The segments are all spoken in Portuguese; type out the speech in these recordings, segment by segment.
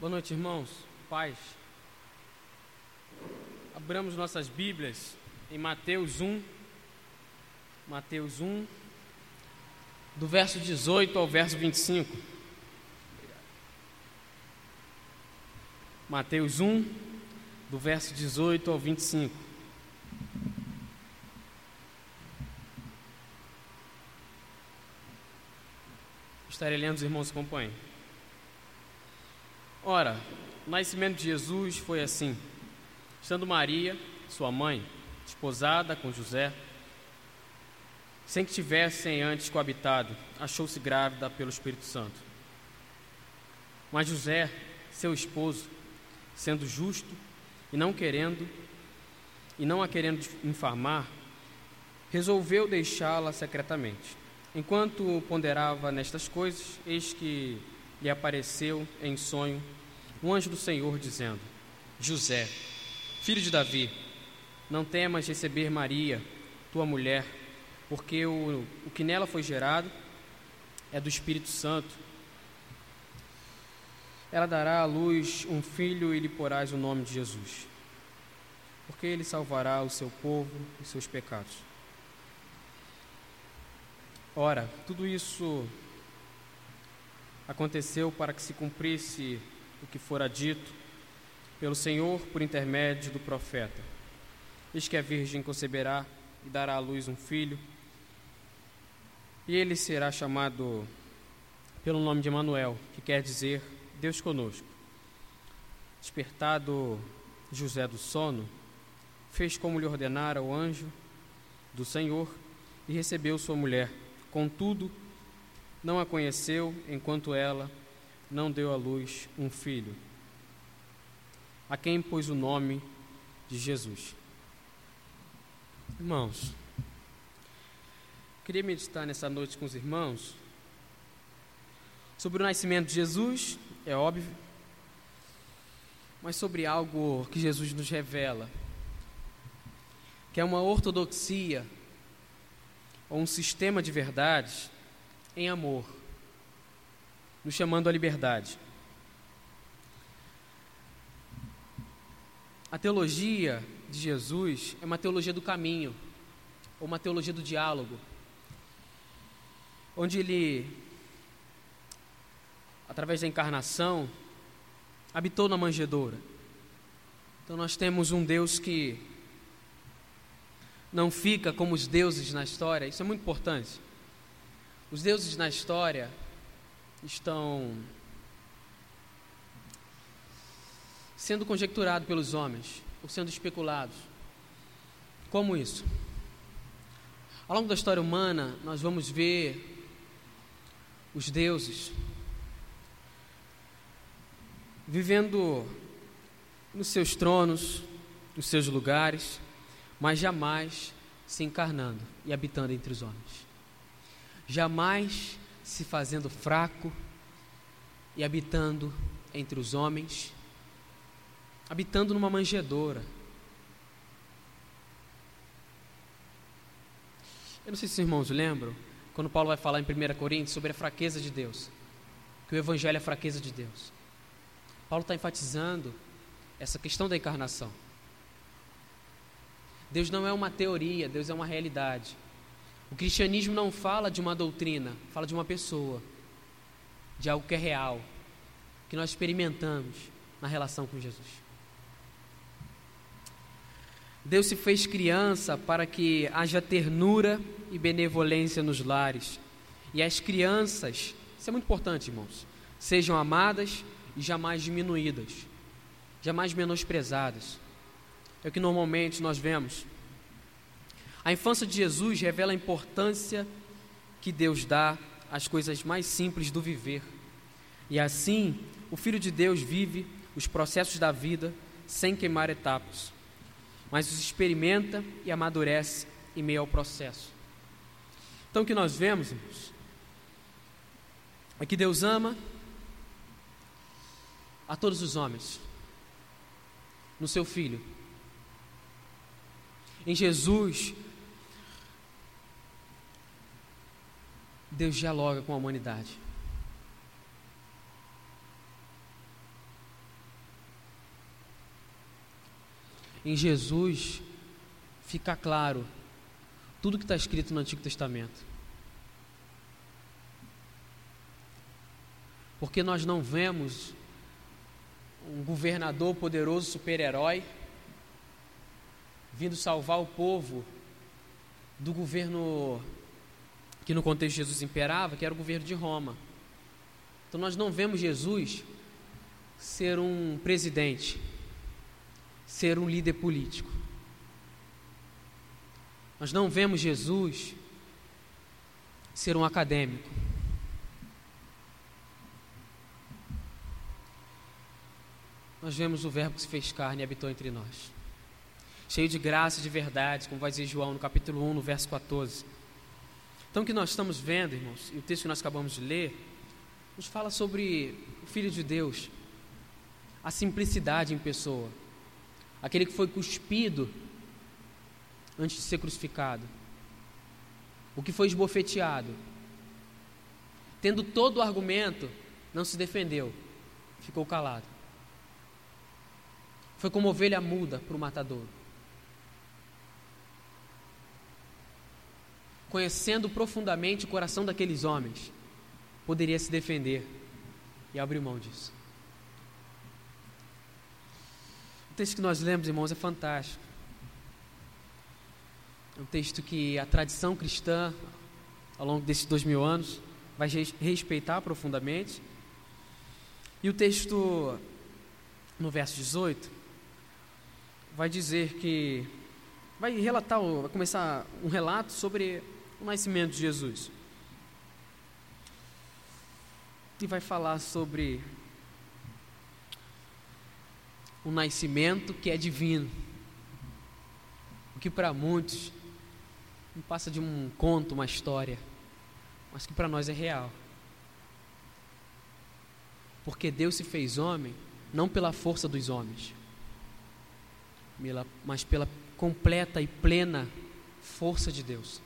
Boa noite, irmãos. Paz. Abramos nossas Bíblias em Mateus 1. Mateus 1, do verso 18 ao verso 25. Mateus 1, do verso 18 ao 25. Estarei lendo, os irmãos acompanhem. Ora, o nascimento de Jesus foi assim: estando Maria, sua mãe, esposada com José, sem que tivessem antes coabitado, achou-se grávida pelo Espírito Santo. Mas José, seu esposo, sendo justo e não querendo e não a querendo infamar, resolveu deixá-la secretamente. Enquanto ponderava nestas coisas, eis que lhe apareceu em sonho um anjo do Senhor dizendo: José, filho de Davi, não temas receber Maria, tua mulher, porque o, o que nela foi gerado é do Espírito Santo. Ela dará à luz um filho e lhe porás o nome de Jesus, porque ele salvará o seu povo e seus pecados. Ora, tudo isso aconteceu para que se cumprisse o que fora dito pelo Senhor por intermédio do profeta. Eis que a Virgem conceberá e dará à luz um filho, e ele será chamado pelo nome de Emanuel, que quer dizer Deus conosco. Despertado José do sono, fez como lhe ordenara o anjo do Senhor e recebeu sua mulher. Contudo, não a conheceu enquanto ela não deu à luz um filho, a quem pôs o nome de Jesus. Irmãos, queria meditar nessa noite com os irmãos sobre o nascimento de Jesus, é óbvio, mas sobre algo que Jesus nos revela, que é uma ortodoxia ou um sistema de verdades em amor, nos chamando à liberdade. A teologia de Jesus é uma teologia do caminho, ou uma teologia do diálogo, onde ele, através da encarnação, habitou na manjedoura. Então nós temos um Deus que não fica como os deuses na história, isso é muito importante. Os deuses na história estão sendo conjecturados pelos homens, ou sendo especulados. Como isso? Ao longo da história humana, nós vamos ver os deuses vivendo nos seus tronos, nos seus lugares, mas jamais se encarnando e habitando entre os homens jamais se fazendo fraco e habitando entre os homens, habitando numa manjedoura. Eu não sei se os irmãos lembram, quando Paulo vai falar em 1 Coríntios sobre a fraqueza de Deus, que o Evangelho é a fraqueza de Deus. Paulo está enfatizando essa questão da encarnação. Deus não é uma teoria, Deus é uma realidade. O cristianismo não fala de uma doutrina, fala de uma pessoa, de algo que é real, que nós experimentamos na relação com Jesus. Deus se fez criança para que haja ternura e benevolência nos lares. E as crianças, isso é muito importante, irmãos, sejam amadas e jamais diminuídas, jamais menosprezadas. É o que normalmente nós vemos a infância de Jesus revela a importância que Deus dá às coisas mais simples do viver. E assim, o Filho de Deus vive os processos da vida sem queimar etapas, mas os experimenta e amadurece em meio ao processo. Então, o que nós vemos, irmãos, é que Deus ama a todos os homens, no seu Filho. Em Jesus, Deus dialoga com a humanidade. Em Jesus fica claro tudo que está escrito no Antigo Testamento. Porque nós não vemos um governador poderoso, super-herói, vindo salvar o povo do governo que no contexto de Jesus imperava, que era o governo de Roma. Então nós não vemos Jesus ser um presidente, ser um líder político. Nós não vemos Jesus ser um acadêmico. Nós vemos o Verbo que se fez carne e habitou entre nós. Cheio de graça e de verdade, como vai dizer João no capítulo 1, no verso 14. Então, o que nós estamos vendo, irmãos, e o texto que nós acabamos de ler, nos fala sobre o Filho de Deus, a simplicidade em pessoa, aquele que foi cuspido antes de ser crucificado, o que foi esbofeteado, tendo todo o argumento, não se defendeu, ficou calado. Foi como ovelha muda para o matador. Conhecendo profundamente o coração daqueles homens, poderia se defender e abrir mão disso. O texto que nós lemos, irmãos, é fantástico. É um texto que a tradição cristã, ao longo desses dois mil anos, vai respeitar profundamente. E o texto, no verso 18, vai dizer que. Vai relatar, vai começar um relato sobre o nascimento de Jesus e vai falar sobre o nascimento que é divino. O que para muitos não passa de um conto, uma história, mas que para nós é real. Porque Deus se fez homem não pela força dos homens, mas pela completa e plena força de Deus.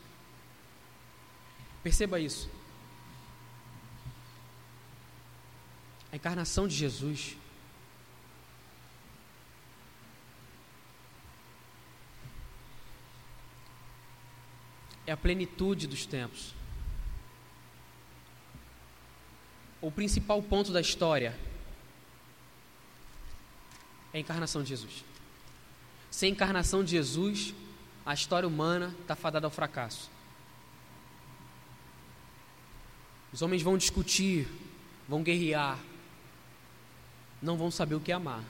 Perceba isso. a encarnação de Jesus. É a plenitude dos tempos. O principal ponto da história é a encarnação de Jesus. Sem a encarnação de Jesus, a história humana está fadada ao fracasso. Os homens vão discutir, vão guerrear, não vão saber o que é amar.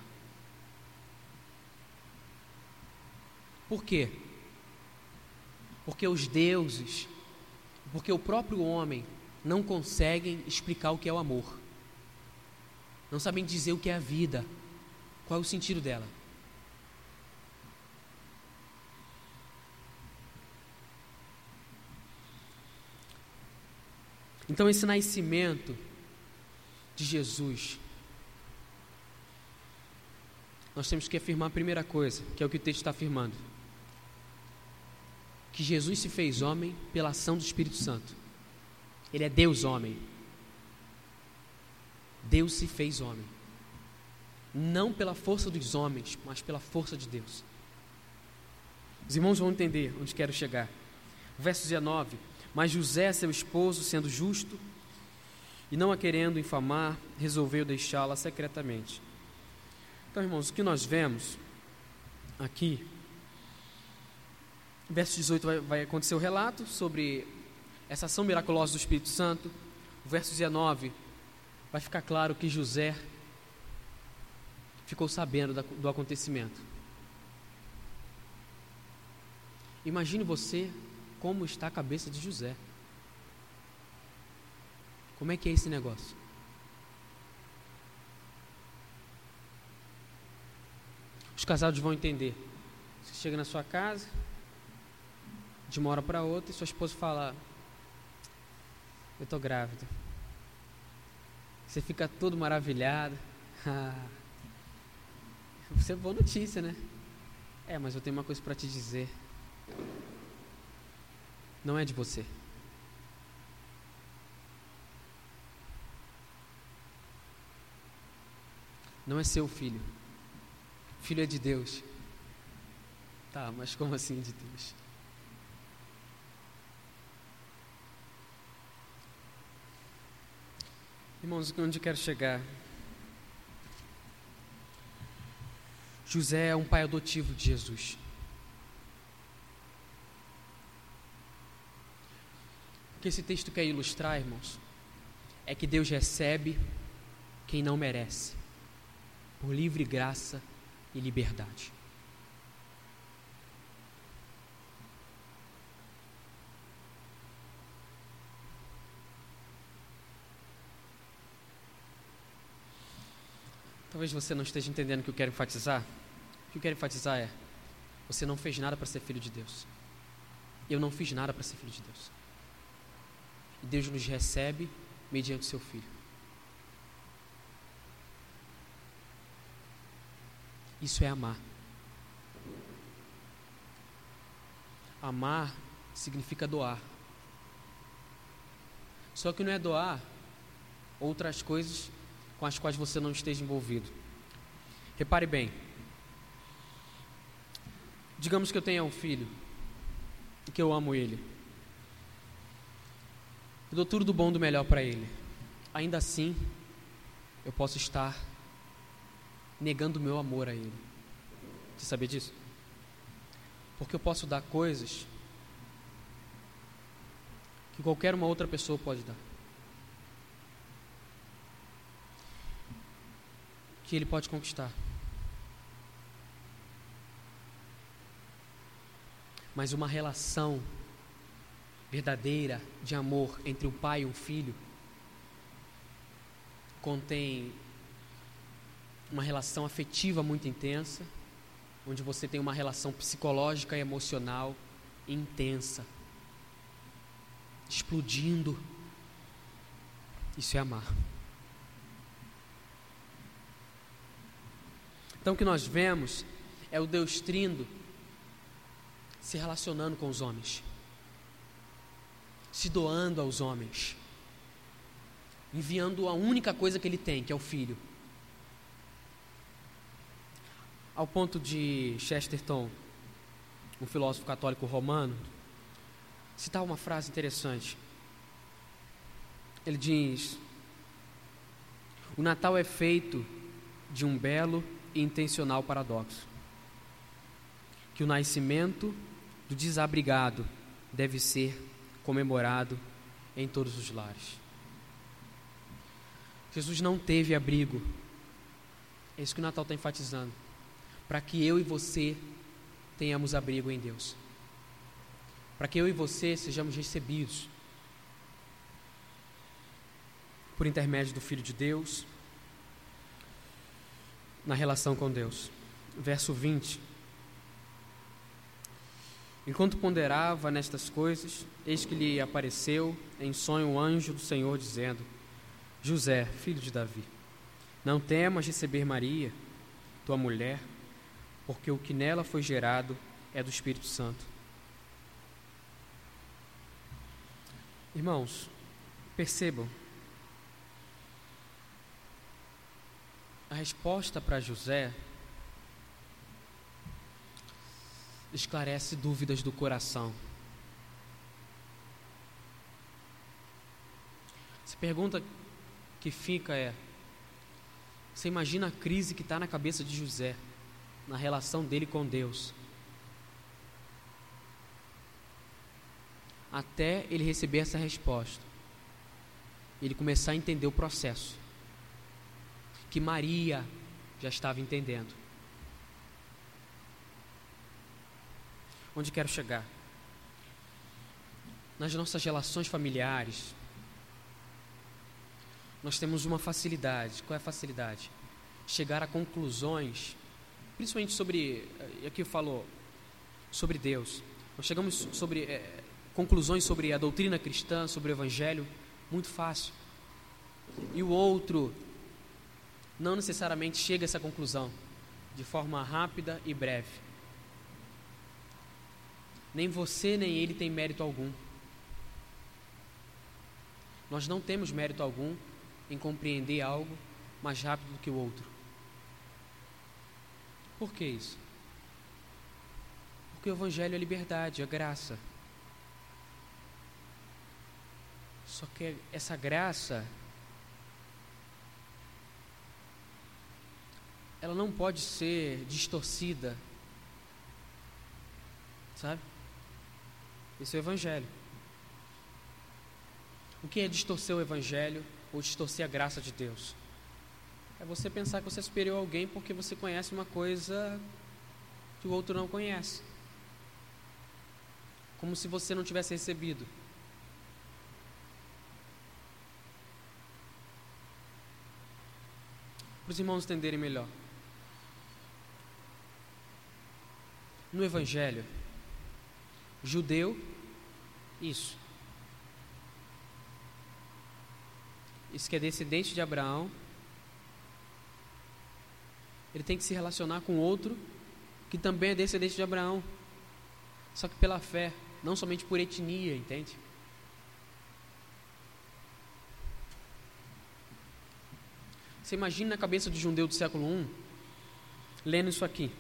Por quê? Porque os deuses, porque o próprio homem não conseguem explicar o que é o amor. Não sabem dizer o que é a vida, qual é o sentido dela. Então, esse nascimento de Jesus nós temos que afirmar a primeira coisa, que é o que o texto está afirmando: que Jesus se fez homem pela ação do Espírito Santo. Ele é Deus homem. Deus se fez homem. Não pela força dos homens, mas pela força de Deus. Os irmãos vão entender onde quero chegar. Verso 19: Mas José, seu esposo, sendo justo e não a querendo infamar, resolveu deixá-la secretamente. Então, irmãos, o que nós vemos aqui, verso 18 vai, vai acontecer o relato sobre essa ação miraculosa do Espírito Santo. O verso 19 vai ficar claro que José ficou sabendo da, do acontecimento. Imagine você como está a cabeça de José. Como é que é esse negócio? Os casados vão entender. Você chega na sua casa, de uma hora para outra, e sua esposa fala: Eu estou grávida. Você fica todo maravilhado. Isso é boa notícia, né? É, mas eu tenho uma coisa para te dizer. Não é de você. Não é seu filho filho é de Deus. Tá, mas como assim de Deus? Irmãos, onde quero chegar? José é um pai adotivo de Jesus. Que esse texto quer ilustrar, irmãos, é que Deus recebe quem não merece, por livre graça e liberdade. Talvez você não esteja entendendo o que eu quero enfatizar. O que eu quero enfatizar é: você não fez nada para ser filho de Deus. Eu não fiz nada para ser filho de Deus. E Deus nos recebe mediante o seu filho. Isso é amar. Amar significa doar. Só que não é doar outras coisas com as quais você não esteja envolvido. Repare bem. Digamos que eu tenha um filho e que eu amo ele. Eu dou tudo do bom do melhor para ele. Ainda assim, eu posso estar negando o meu amor a ele. Você sabia disso? Porque eu posso dar coisas que qualquer uma outra pessoa pode dar. que ele pode conquistar. Mas uma relação verdadeira de amor entre um pai e um filho contém uma relação afetiva muito intensa, onde você tem uma relação psicológica e emocional intensa, explodindo. Isso é amar. Então o que nós vemos é o Deus Trindo se relacionando com os homens, se doando aos homens, enviando a única coisa que ele tem, que é o filho. Ao ponto de Chesterton, um filósofo católico romano, citar uma frase interessante. Ele diz: O Natal é feito de um belo e intencional paradoxo. Que o nascimento do desabrigado deve ser comemorado em todos os lares. Jesus não teve abrigo. É isso que o Natal está enfatizando. Para que eu e você tenhamos abrigo em Deus. Para que eu e você sejamos recebidos por intermédio do Filho de Deus, na relação com Deus. Verso 20. Enquanto ponderava nestas coisas, eis que lhe apareceu em sonho o anjo do Senhor, dizendo: José, filho de Davi, não temas receber Maria, tua mulher, porque o que nela foi gerado é do Espírito Santo. Irmãos, percebam, A resposta para José esclarece dúvidas do coração. Se pergunta que fica é: você imagina a crise que está na cabeça de José, na relação dele com Deus, até ele receber essa resposta, ele começar a entender o processo que Maria já estava entendendo. Onde quero chegar? Nas nossas relações familiares, nós temos uma facilidade. Qual é a facilidade? Chegar a conclusões, principalmente sobre, eh, aqui falou, sobre Deus. Nós chegamos sobre é, conclusões sobre a doutrina cristã, sobre o Evangelho, muito fácil. E o outro não necessariamente chega a essa conclusão de forma rápida e breve. Nem você nem ele tem mérito algum. Nós não temos mérito algum em compreender algo mais rápido do que o outro. Por que isso? Porque o Evangelho é liberdade, é graça. Só que essa graça, ela não pode ser distorcida, sabe? Esse é o Evangelho. O que é distorcer o Evangelho ou distorcer a graça de Deus? É você pensar que você é superior a alguém porque você conhece uma coisa que o outro não conhece. Como se você não tivesse recebido. Para os irmãos entenderem melhor. No Evangelho, judeu, isso. Isso que é descendente de Abraão, ele tem que se relacionar com outro que também é descendente de Abraão. Só que pela fé, não somente por etnia, entende? Você imagina na cabeça de um judeu do século I lendo isso aqui.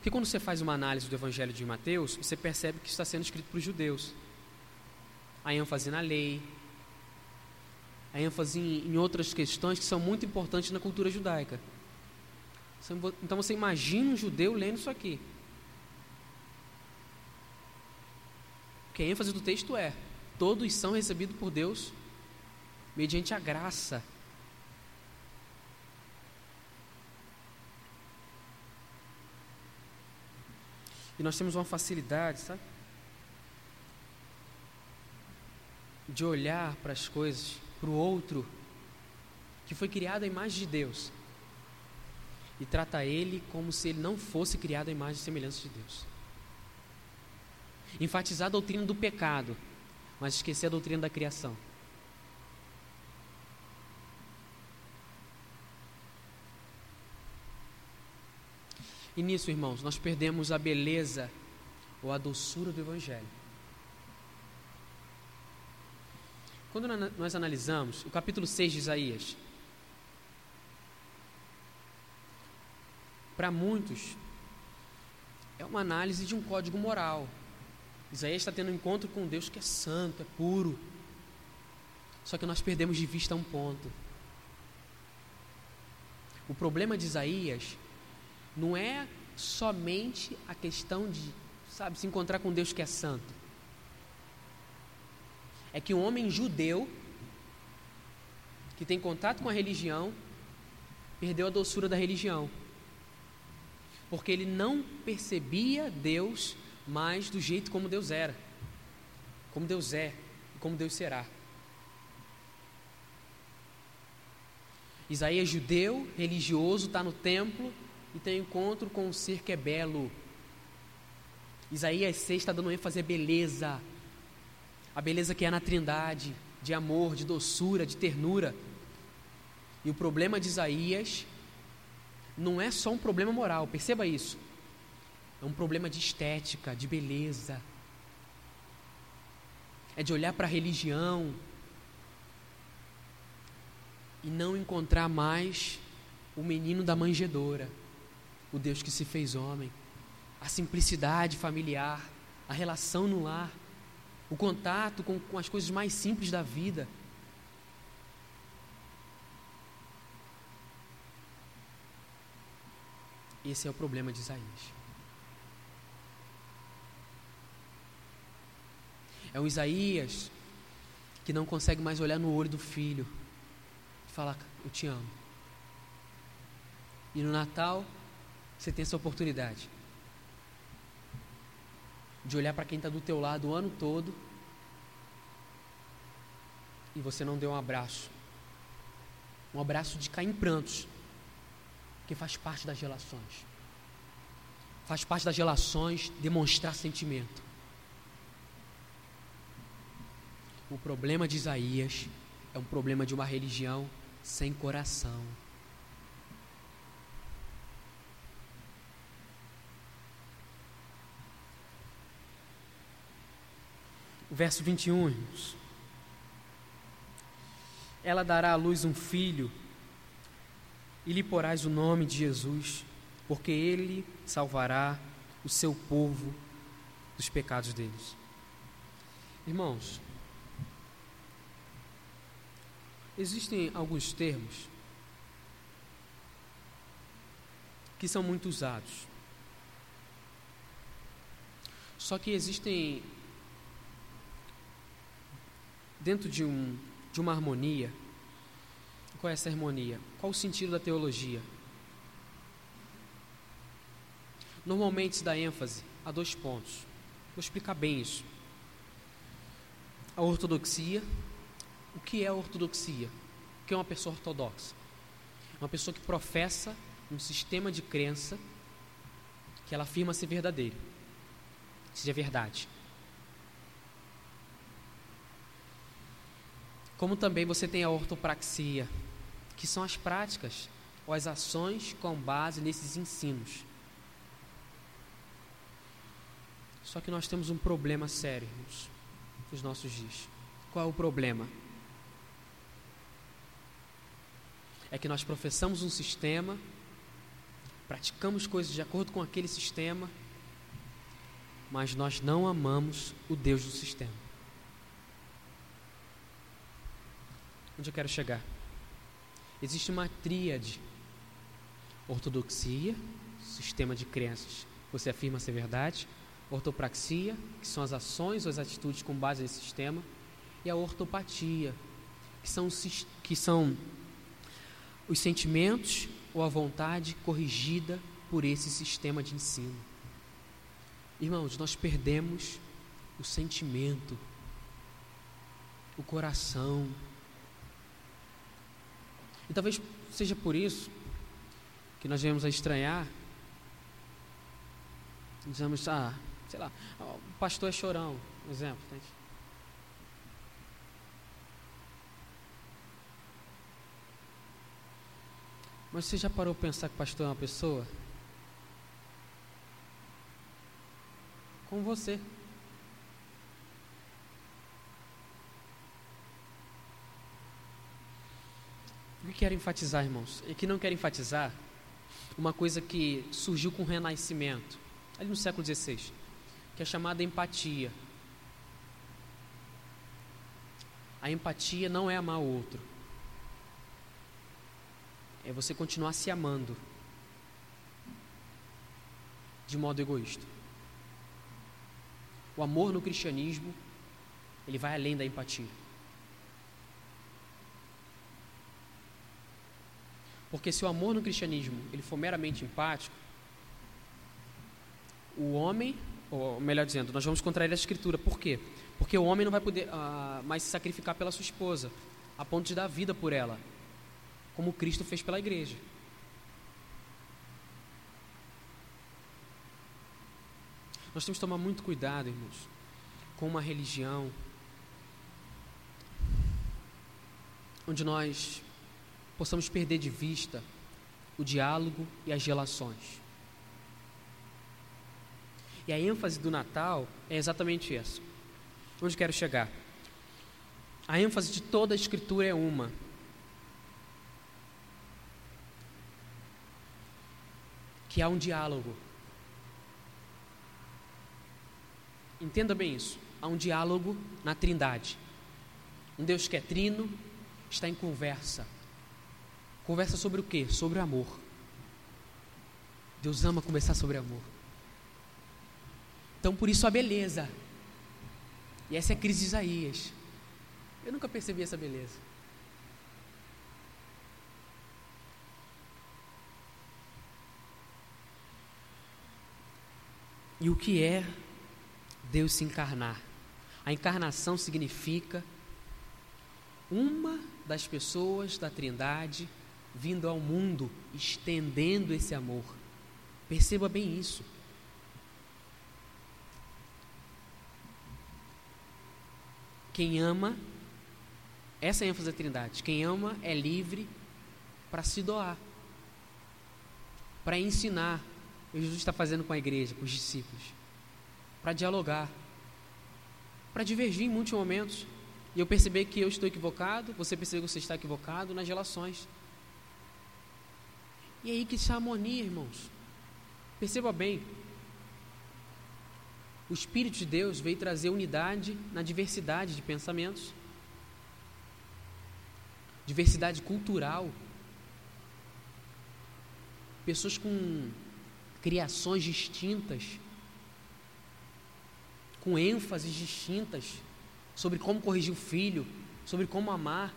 Porque quando você faz uma análise do Evangelho de Mateus, você percebe que está sendo escrito para os judeus. A ênfase na lei, a ênfase em, em outras questões que são muito importantes na cultura judaica. Então você imagina um judeu lendo isso aqui. Porque a ênfase do texto é: todos são recebidos por Deus mediante a graça. E nós temos uma facilidade, sabe? De olhar para as coisas para o outro, que foi criado à imagem de Deus, e trata ele como se ele não fosse criado à imagem e semelhança de Deus. Enfatizar a doutrina do pecado, mas esquecer a doutrina da criação. E nisso, irmãos, nós perdemos a beleza ou a doçura do Evangelho. Quando nós analisamos o capítulo 6 de Isaías, para muitos, é uma análise de um código moral. Isaías está tendo um encontro com Deus que é santo, é puro. Só que nós perdemos de vista um ponto. O problema de Isaías não é somente a questão de, sabe, se encontrar com Deus que é santo é que um homem judeu que tem contato com a religião perdeu a doçura da religião. Porque ele não percebia Deus mais do jeito como Deus era, como Deus é e como Deus será. Isaías judeu, religioso, está no templo e tem encontro com um ser que é belo. Isaías 6 está dando ênfase à beleza, a beleza que é na Trindade, de amor, de doçura, de ternura. E o problema de Isaías não é só um problema moral, perceba isso. É um problema de estética, de beleza. É de olhar para a religião e não encontrar mais o menino da manjedoura, o Deus que se fez homem, a simplicidade familiar, a relação no lar o contato com, com as coisas mais simples da vida. Esse é o problema de Isaías. É um Isaías que não consegue mais olhar no olho do filho e falar: Eu te amo. E no Natal, você tem essa oportunidade de olhar para quem está do teu lado o ano todo e você não deu um abraço. Um abraço de cair em prantos, que faz parte das relações. Faz parte das relações demonstrar sentimento. O problema de Isaías é um problema de uma religião sem coração. Verso 21, irmãos. Ela dará à luz um filho, e lhe porás o nome de Jesus, porque ele salvará o seu povo dos pecados deles. Irmãos, existem alguns termos que são muito usados. Só que existem dentro de, um, de uma harmonia. Qual é essa harmonia? Qual o sentido da teologia? Normalmente se dá ênfase a dois pontos. Vou explicar bem isso. A ortodoxia. O que é a ortodoxia? O que é uma pessoa ortodoxa? Uma pessoa que professa um sistema de crença que ela afirma ser verdadeiro, seja verdade. Como também você tem a ortopraxia, que são as práticas ou as ações com base nesses ensinos. Só que nós temos um problema sério irmãos, nos nossos dias. Qual é o problema? É que nós professamos um sistema, praticamos coisas de acordo com aquele sistema, mas nós não amamos o Deus do sistema. Onde eu quero chegar? Existe uma tríade: ortodoxia, sistema de crenças, você afirma ser verdade, ortopraxia, que são as ações ou as atitudes com base nesse sistema, e a ortopatia, que são, que são os sentimentos ou a vontade corrigida por esse sistema de ensino. Irmãos, nós perdemos o sentimento, o coração, e talvez seja por isso que nós viemos a estranhar. Dizemos, ah, sei lá, o pastor é chorão, um exemplo. Tá? Mas você já parou para pensar que o pastor é uma pessoa? Com você. O que quero enfatizar, irmãos? E que não quero enfatizar uma coisa que surgiu com o Renascimento, ali no século XVI, que é chamada empatia. A empatia não é amar o outro, é você continuar se amando de modo egoísta. O amor no cristianismo, ele vai além da empatia. Porque se o amor no cristianismo ele for meramente empático, o homem, ou melhor dizendo, nós vamos contrair a escritura. Por quê? Porque o homem não vai poder uh, mais se sacrificar pela sua esposa, a ponto de dar vida por ela, como Cristo fez pela igreja. Nós temos que tomar muito cuidado, irmãos, com uma religião onde nós possamos perder de vista o diálogo e as relações. E a ênfase do Natal é exatamente essa. Onde quero chegar? A ênfase de toda a Escritura é uma: que há um diálogo. Entenda bem isso. Há um diálogo na Trindade. Um Deus que é trino está em conversa Conversa sobre o quê? Sobre o amor. Deus ama conversar sobre amor. Então, por isso a beleza. E essa é a crise de Isaías. Eu nunca percebi essa beleza. E o que é Deus se encarnar? A encarnação significa uma das pessoas da Trindade vindo ao mundo, estendendo esse amor. Perceba bem isso. Quem ama, essa é a ênfase da Trindade. Quem ama é livre para se doar, para ensinar. O que Jesus está fazendo com a igreja, com os discípulos, para dialogar, para divergir em muitos momentos. E eu perceber que eu estou equivocado, você perceber que você está equivocado nas relações. E aí que está a harmonia, irmãos. Perceba bem. O Espírito de Deus veio trazer unidade na diversidade de pensamentos, diversidade cultural. Pessoas com criações distintas, com ênfases distintas sobre como corrigir o filho, sobre como amar,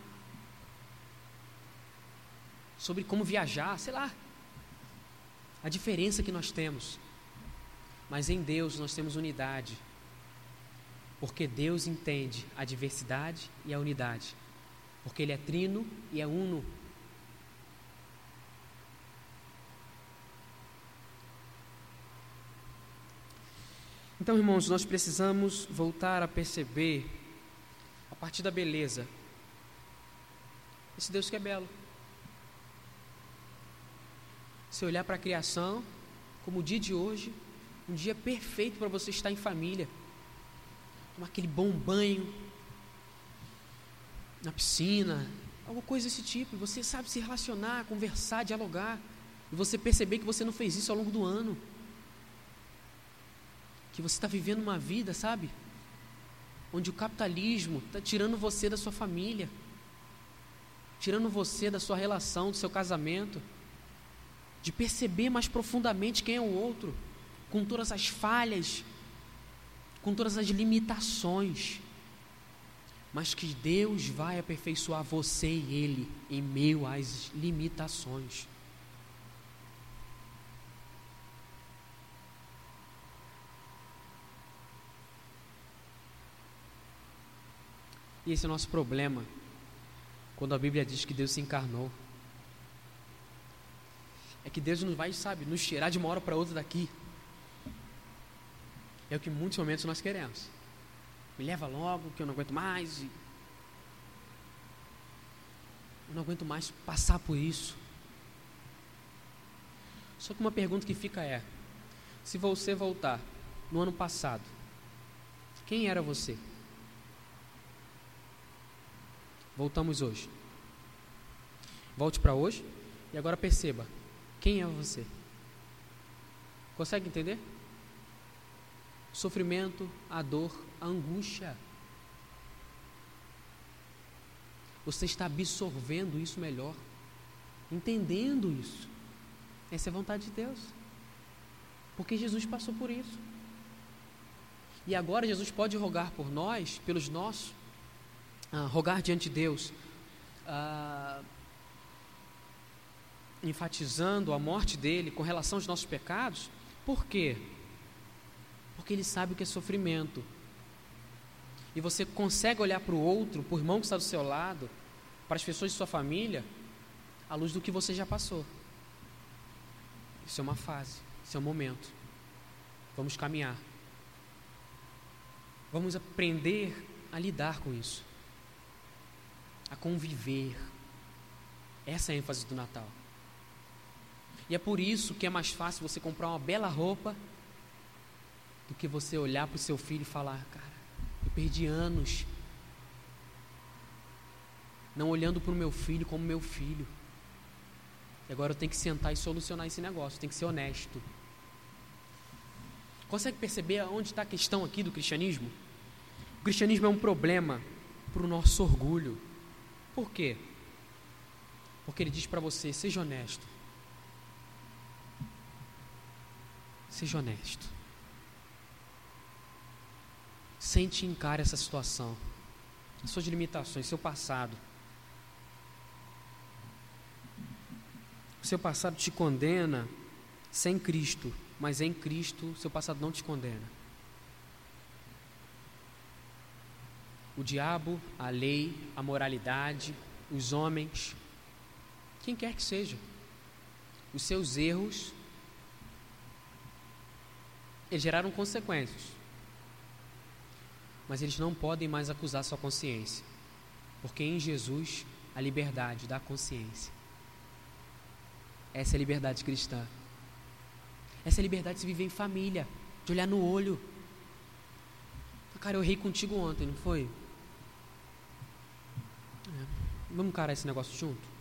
sobre como viajar, sei lá. A diferença que nós temos. Mas em Deus nós temos unidade. Porque Deus entende a diversidade e a unidade. Porque Ele é trino e é uno. Então, irmãos, nós precisamos voltar a perceber, a partir da beleza, esse Deus que é belo. Se olhar para a criação, como o dia de hoje, um dia perfeito para você estar em família, tomar aquele bom banho na piscina, alguma coisa desse tipo. E você sabe se relacionar, conversar, dialogar. E você perceber que você não fez isso ao longo do ano que você está vivendo uma vida, sabe? Onde o capitalismo está tirando você da sua família, tirando você da sua relação, do seu casamento, de perceber mais profundamente quem é o outro, com todas as falhas, com todas as limitações, mas que Deus vai aperfeiçoar você e ele em meio às limitações. E esse é o nosso problema quando a Bíblia diz que Deus se encarnou. É que Deus não vai, sabe, nos tirar de uma hora para outra daqui. É o que em muitos momentos nós queremos. Me leva logo, que eu não aguento mais. Eu não aguento mais passar por isso. Só que uma pergunta que fica é: se você voltar no ano passado, quem era você? Voltamos hoje. Volte para hoje e agora perceba quem é você. Consegue entender? Sofrimento, a dor, a angústia. Você está absorvendo isso melhor, entendendo isso. Essa é a vontade de Deus. Porque Jesus passou por isso. E agora Jesus pode rogar por nós, pelos nossos ah, rogar diante de Deus, ah, enfatizando a morte dele com relação aos nossos pecados, por quê? Porque ele sabe o que é sofrimento. E você consegue olhar para o outro, para o irmão que está do seu lado, para as pessoas de sua família, à luz do que você já passou. Isso é uma fase, isso é um momento. Vamos caminhar. Vamos aprender a lidar com isso a conviver. Essa é a ênfase do Natal. E é por isso que é mais fácil você comprar uma bela roupa do que você olhar para o seu filho e falar: Cara, eu perdi anos não olhando para o meu filho como meu filho. E agora eu tenho que sentar e solucionar esse negócio, tem que ser honesto. Consegue perceber onde está a questão aqui do cristianismo? O cristianismo é um problema para o nosso orgulho. Por quê? Porque ele diz para você: seja honesto. Seja honesto. Sente e encare essa situação, suas limitações, seu passado. O seu passado te condena sem Cristo, mas em Cristo seu passado não te condena. o diabo, a lei, a moralidade, os homens, quem quer que seja, os seus erros, eles geraram consequências. Mas eles não podem mais acusar sua consciência, porque em Jesus a liberdade da consciência. Essa é a liberdade cristã. Essa é a liberdade de se viver em família, de olhar no olho. Cara, eu errei contigo ontem, não foi? Vamos encarar esse negócio junto?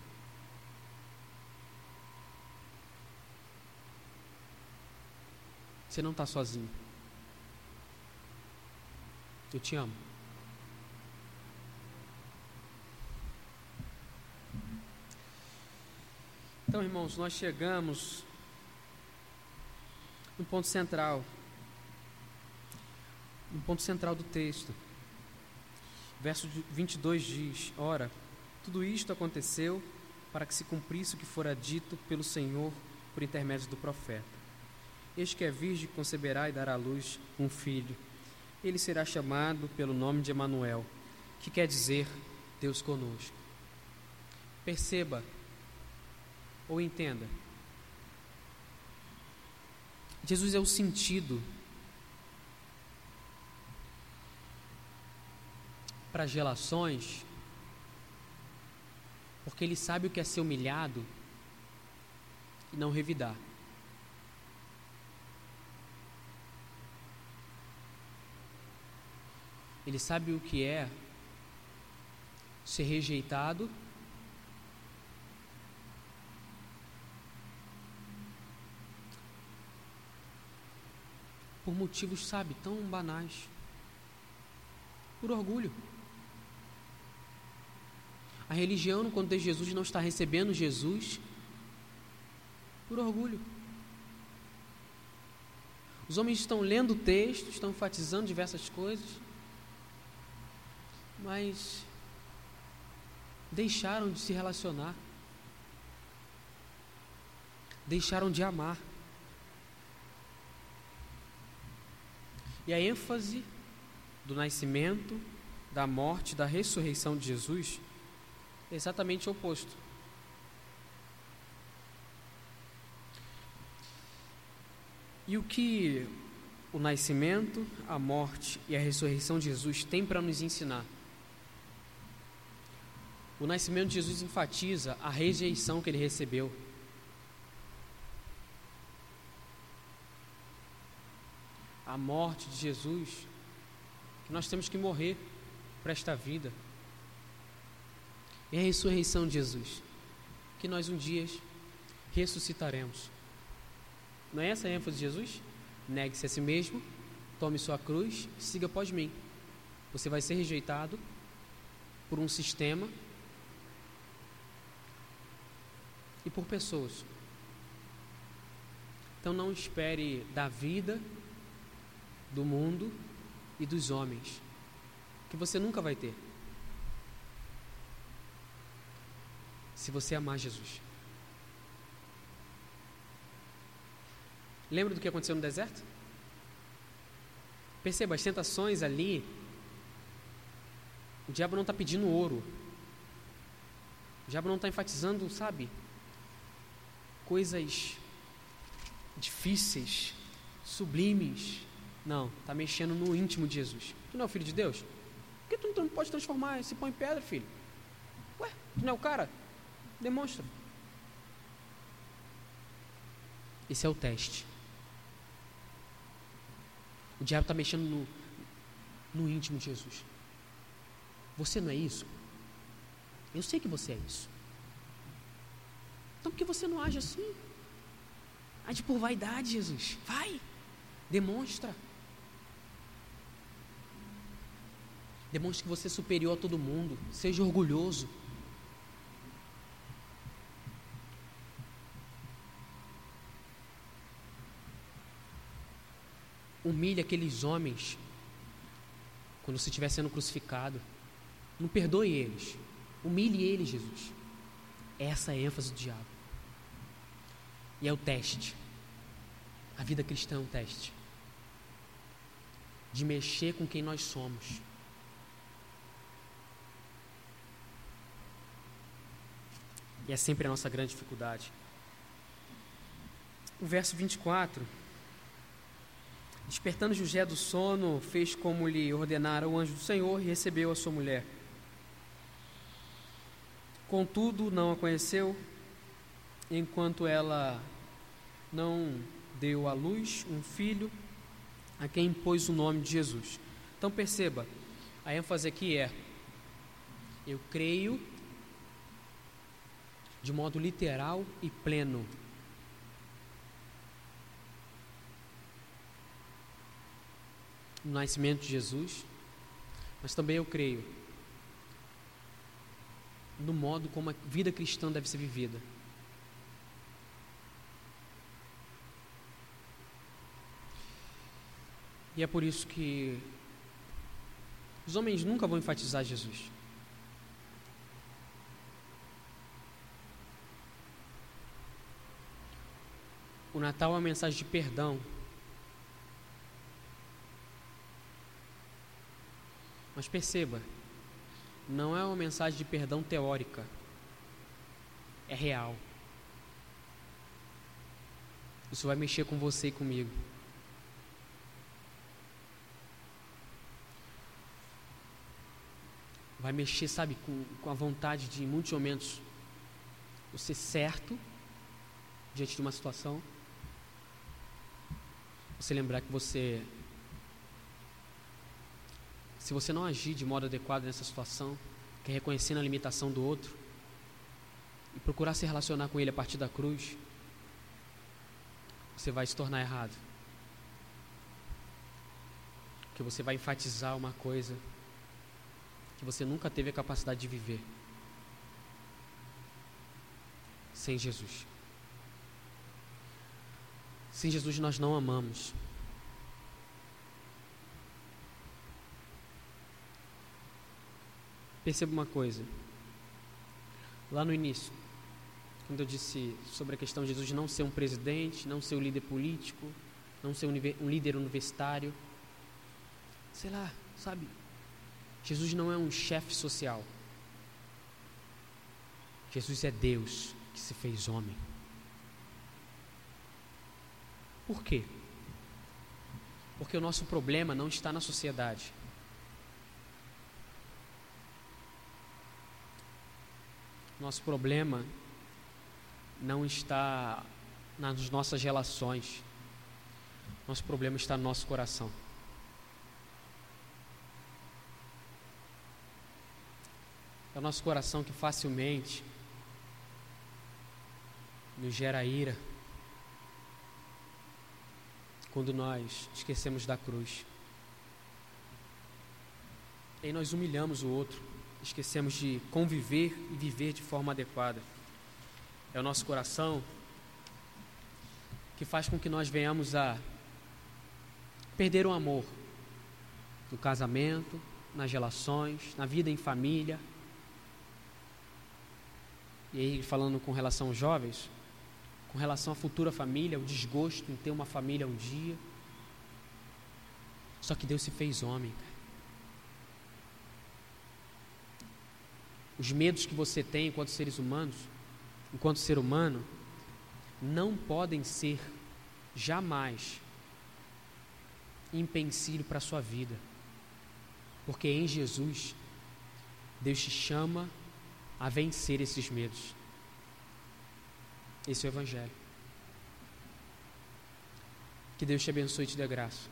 Você não está sozinho. Eu te amo. Então, irmãos, nós chegamos no ponto central. No ponto central do texto. Verso 22 diz: Ora, tudo isto aconteceu para que se cumprisse o que fora dito pelo Senhor por intermédio do profeta. Este que é virgem conceberá e dará à luz um filho. Ele será chamado pelo nome de Emanuel, que quer dizer Deus conosco. Perceba ou entenda. Jesus é o sentido para as relações, porque ele sabe o que é ser humilhado e não revidar. Ele sabe o que é ser rejeitado por motivos, sabe, tão banais. Por orgulho. A religião, quando tem Jesus, não está recebendo Jesus por orgulho. Os homens estão lendo o texto, estão enfatizando diversas coisas, mas deixaram de se relacionar, deixaram de amar. E a ênfase do nascimento, da morte, da ressurreição de Jesus é exatamente o oposto. E o que o nascimento, a morte e a ressurreição de Jesus têm para nos ensinar? O nascimento de Jesus enfatiza a rejeição que ele recebeu a morte de Jesus, que nós temos que morrer para esta vida. E a ressurreição de Jesus, que nós um dia ressuscitaremos. Não é essa a ênfase de Jesus? Negue-se a si mesmo, tome sua cruz, siga após mim. Você vai ser rejeitado por um sistema e por pessoas. Então não espere da vida do mundo e dos homens, que você nunca vai ter. Se você amar Jesus. Lembra do que aconteceu no deserto? Perceba, as tentações ali, o diabo não está pedindo ouro. O diabo não está enfatizando, sabe, coisas difíceis, sublimes, não, está mexendo no íntimo de Jesus. Tu não é o filho de Deus? Por que tu não pode transformar esse pão em pedra, filho? Ué, tu não é o cara? Demonstra. Esse é o teste. O diabo está mexendo no, no íntimo de Jesus. Você não é isso? Eu sei que você é isso. Então por que você não age assim? Age por vaidade, Jesus. Vai, demonstra. Demonstre que você é superior a todo mundo. Seja orgulhoso. Humilhe aqueles homens quando você estiver sendo crucificado. Não perdoe eles. Humilhe eles, Jesus. Essa é a ênfase do diabo. E é o teste. A vida cristã é um teste de mexer com quem nós somos. E é sempre a nossa grande dificuldade. O verso 24. Despertando José do sono, fez como lhe ordenara o anjo do Senhor e recebeu a sua mulher. Contudo, não a conheceu, enquanto ela não deu à luz um filho, a quem pôs o nome de Jesus. Então perceba, a ênfase aqui é: eu creio de modo literal e pleno. No nascimento de Jesus, mas também eu creio no modo como a vida cristã deve ser vivida. E é por isso que os homens nunca vão enfatizar Jesus. O Natal é uma mensagem de perdão. Mas perceba, não é uma mensagem de perdão teórica, é real. Isso vai mexer com você e comigo. Vai mexer, sabe, com, com a vontade de, em muitos momentos, você certo diante de uma situação. Você lembrar que você se você não agir de modo adequado nessa situação, que é reconhecendo a limitação do outro e procurar se relacionar com ele a partir da cruz, você vai se tornar errado. Que você vai enfatizar uma coisa que você nunca teve a capacidade de viver sem Jesus. Sem Jesus nós não amamos. Perceba uma coisa. Lá no início, quando eu disse sobre a questão de Jesus não ser um presidente, não ser um líder político, não ser um líder universitário, sei lá, sabe? Jesus não é um chefe social. Jesus é Deus que se fez homem. Por quê? Porque o nosso problema não está na sociedade. Nosso problema não está nas nossas relações. Nosso problema está no nosso coração. É o nosso coração que facilmente nos gera ira quando nós esquecemos da cruz. E nós humilhamos o outro esquecemos de conviver e viver de forma adequada. É o nosso coração que faz com que nós venhamos a perder o amor no casamento, nas relações, na vida em família. E aí, falando com relação aos jovens, com relação à futura família, o desgosto em ter uma família um dia. Só que Deus se fez homem, cara. Os medos que você tem enquanto seres humanos, enquanto ser humano, não podem ser jamais empecilho para a sua vida. Porque em Jesus, Deus te chama a vencer esses medos. Esse é o Evangelho. Que Deus te abençoe e te dê graça.